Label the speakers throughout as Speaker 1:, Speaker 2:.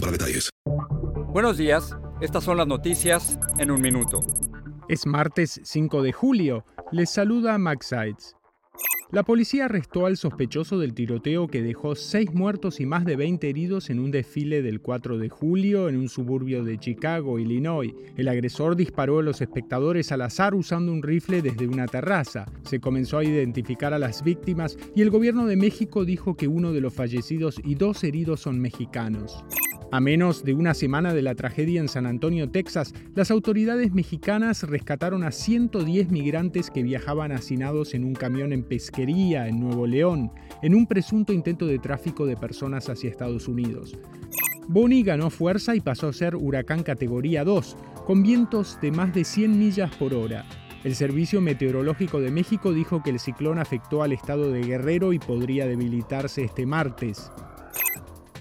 Speaker 1: para detalles.
Speaker 2: Buenos días, estas son las noticias en un minuto.
Speaker 3: Es martes 5 de julio. Les saluda Max Sides. La policía arrestó al sospechoso del tiroteo que dejó seis muertos y más de 20 heridos en un desfile del 4 de julio en un suburbio de Chicago, Illinois. El agresor disparó a los espectadores al azar usando un rifle desde una terraza. Se comenzó a identificar a las víctimas y el gobierno de México dijo que uno de los fallecidos y dos heridos son mexicanos. A menos de una semana de la tragedia en San Antonio, Texas, las autoridades mexicanas rescataron a 110 migrantes que viajaban hacinados en un camión en pesquería en Nuevo León, en un presunto intento de tráfico de personas hacia Estados Unidos. Bonnie ganó fuerza y pasó a ser huracán categoría 2, con vientos de más de 100 millas por hora. El Servicio Meteorológico de México dijo que el ciclón afectó al estado de Guerrero y podría debilitarse este martes.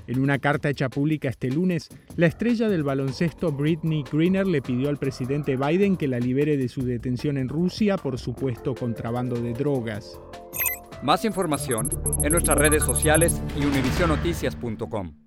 Speaker 3: En una carta hecha pública este lunes, la estrella del baloncesto Britney Greener le pidió al presidente Biden que la libere de su detención en Rusia por supuesto contrabando de drogas.
Speaker 2: Más información en nuestras redes sociales y univisionoticias.com.